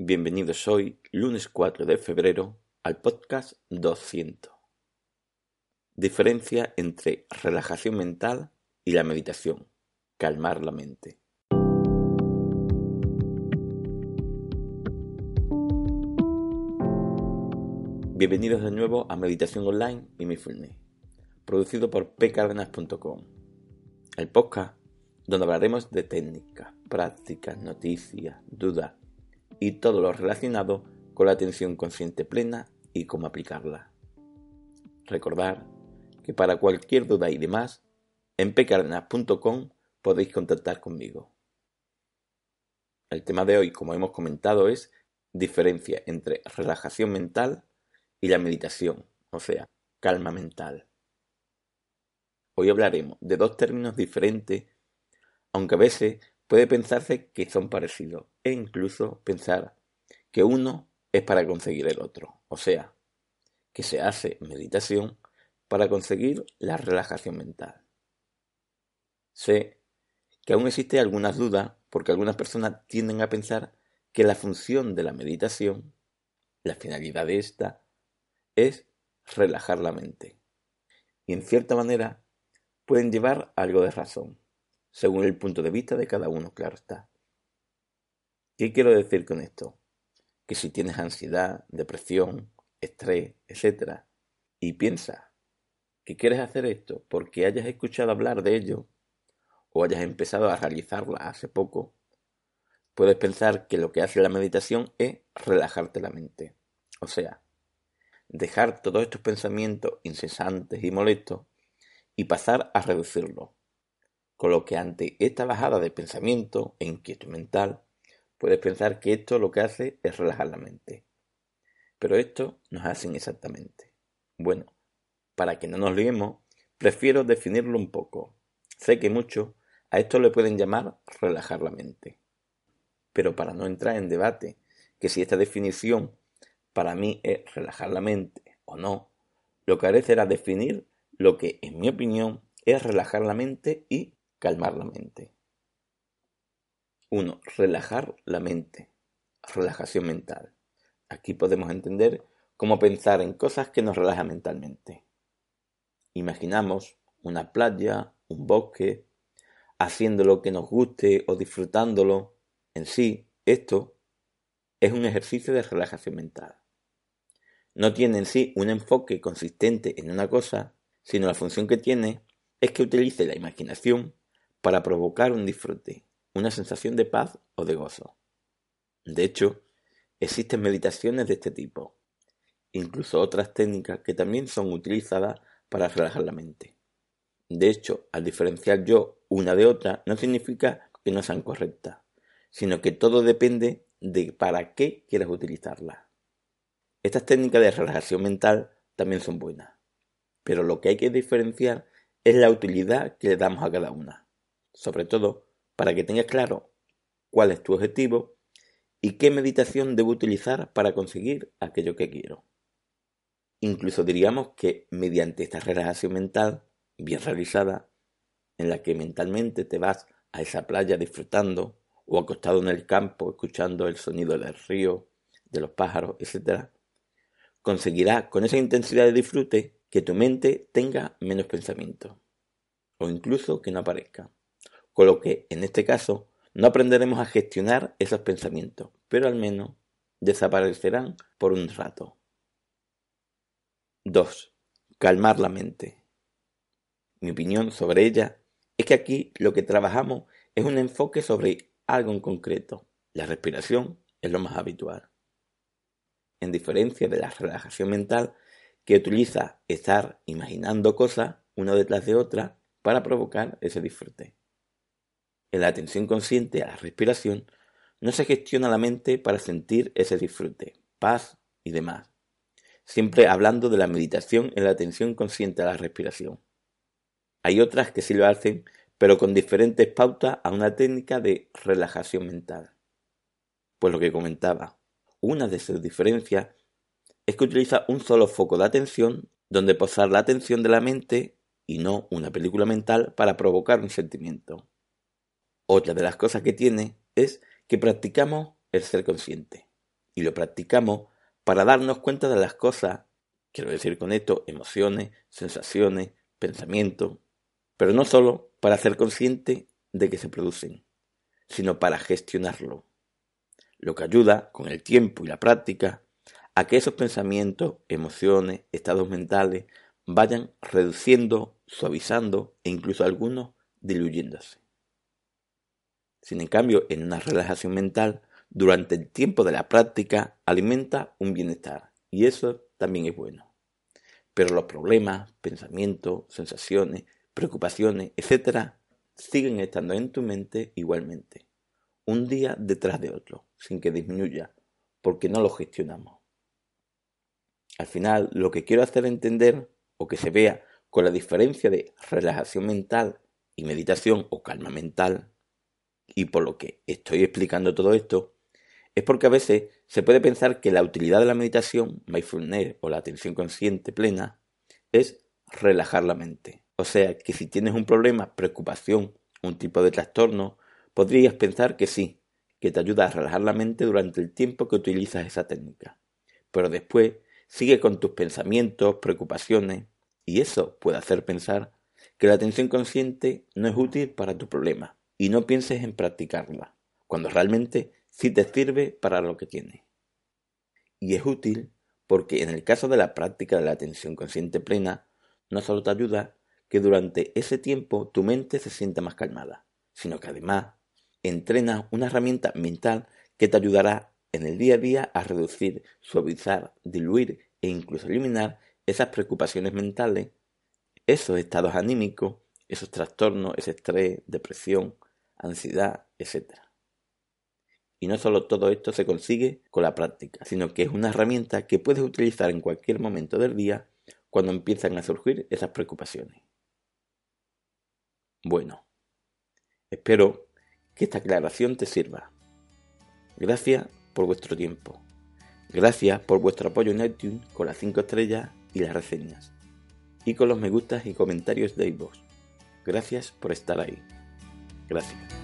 Bienvenidos hoy, lunes 4 de febrero, al podcast 200. Diferencia entre relajación mental y la meditación. Calmar la mente. Bienvenidos de nuevo a Meditación Online y Mindfulness, producido por pcardenas.com. El podcast donde hablaremos de técnicas, prácticas, noticias, dudas y todo lo relacionado con la atención consciente plena y cómo aplicarla. Recordar que para cualquier duda y demás, en pcardenas.com podéis contactar conmigo. El tema de hoy, como hemos comentado, es diferencia entre relajación mental y la meditación, o sea, calma mental. Hoy hablaremos de dos términos diferentes, aunque a veces puede pensarse que son parecidos e incluso pensar que uno es para conseguir el otro, o sea, que se hace meditación para conseguir la relajación mental. Sé que aún existe algunas dudas porque algunas personas tienden a pensar que la función de la meditación, la finalidad de esta, es relajar la mente. Y en cierta manera pueden llevar algo de razón según el punto de vista de cada uno, claro está. ¿Qué quiero decir con esto? Que si tienes ansiedad, depresión, estrés, etc., y piensas que quieres hacer esto porque hayas escuchado hablar de ello o hayas empezado a realizarla hace poco, puedes pensar que lo que hace la meditación es relajarte la mente. O sea, dejar todos estos pensamientos incesantes y molestos y pasar a reducirlos con lo que ante esta bajada de pensamiento e inquietud mental, puedes pensar que esto lo que hace es relajar la mente. Pero esto no es así exactamente. Bueno, para que no nos liemos, prefiero definirlo un poco. Sé que muchos a esto le pueden llamar relajar la mente. Pero para no entrar en debate que si esta definición para mí es relajar la mente o no, lo que haré será definir lo que, en mi opinión, es relajar la mente y calmar la mente. 1. Relajar la mente. Relajación mental. Aquí podemos entender cómo pensar en cosas que nos relajan mentalmente. Imaginamos una playa, un bosque, haciendo lo que nos guste o disfrutándolo. En sí, esto es un ejercicio de relajación mental. No tiene en sí un enfoque consistente en una cosa, sino la función que tiene es que utilice la imaginación para provocar un disfrute, una sensación de paz o de gozo. De hecho, existen meditaciones de este tipo, incluso otras técnicas que también son utilizadas para relajar la mente. De hecho, al diferenciar yo una de otra no significa que no sean correctas, sino que todo depende de para qué quieras utilizarlas. Estas técnicas de relajación mental también son buenas, pero lo que hay que diferenciar es la utilidad que le damos a cada una sobre todo para que tengas claro cuál es tu objetivo y qué meditación debo utilizar para conseguir aquello que quiero. Incluso diríamos que mediante esta relajación mental bien realizada, en la que mentalmente te vas a esa playa disfrutando o acostado en el campo escuchando el sonido del río, de los pájaros, etc., conseguirás con esa intensidad de disfrute que tu mente tenga menos pensamiento o incluso que no aparezca con lo que, en este caso, no aprenderemos a gestionar esos pensamientos, pero al menos desaparecerán por un rato. 2. Calmar la mente. Mi opinión sobre ella es que aquí lo que trabajamos es un enfoque sobre algo en concreto. La respiración es lo más habitual. En diferencia de la relajación mental que utiliza estar imaginando cosas una detrás de otra para provocar ese disfrute. En la atención consciente a la respiración, no se gestiona la mente para sentir ese disfrute, paz y demás. Siempre hablando de la meditación en la atención consciente a la respiración. Hay otras que sí lo hacen, pero con diferentes pautas a una técnica de relajación mental. Pues lo que comentaba, una de sus diferencias es que utiliza un solo foco de atención donde posar la atención de la mente y no una película mental para provocar un sentimiento. Otra de las cosas que tiene es que practicamos el ser consciente. Y lo practicamos para darnos cuenta de las cosas, quiero decir con esto, emociones, sensaciones, pensamientos, pero no solo para ser consciente de que se producen, sino para gestionarlo. Lo que ayuda, con el tiempo y la práctica, a que esos pensamientos, emociones, estados mentales vayan reduciendo, suavizando e incluso algunos diluyéndose. Sin en cambio, en una relajación mental, durante el tiempo de la práctica alimenta un bienestar y eso también es bueno. Pero los problemas, pensamientos, sensaciones, preocupaciones, etc., siguen estando en tu mente igualmente, un día detrás de otro, sin que disminuya, porque no lo gestionamos. Al final, lo que quiero hacer entender, o que se vea con la diferencia de relajación mental y meditación o calma mental, y por lo que estoy explicando todo esto, es porque a veces se puede pensar que la utilidad de la meditación, mindfulness o la atención consciente plena, es relajar la mente. O sea, que si tienes un problema, preocupación, un tipo de trastorno, podrías pensar que sí, que te ayuda a relajar la mente durante el tiempo que utilizas esa técnica. Pero después sigue con tus pensamientos, preocupaciones, y eso puede hacer pensar que la atención consciente no es útil para tu problema, y no pienses en practicarla, cuando realmente sí te sirve para lo que tiene. Y es útil porque en el caso de la práctica de la atención consciente plena, no solo te ayuda que durante ese tiempo tu mente se sienta más calmada, sino que además entrenas una herramienta mental que te ayudará en el día a día a reducir, suavizar, diluir e incluso eliminar esas preocupaciones mentales, esos estados anímicos, esos trastornos, ese estrés, depresión, ansiedad, etc. Y no solo todo esto se consigue con la práctica, sino que es una herramienta que puedes utilizar en cualquier momento del día cuando empiezan a surgir esas preocupaciones. Bueno, espero que esta aclaración te sirva. Gracias por vuestro tiempo. Gracias por vuestro apoyo en iTunes con las 5 estrellas y las reseñas. Y con los me gustas y comentarios de iVoox. Gracias por estar ahí. Gracias.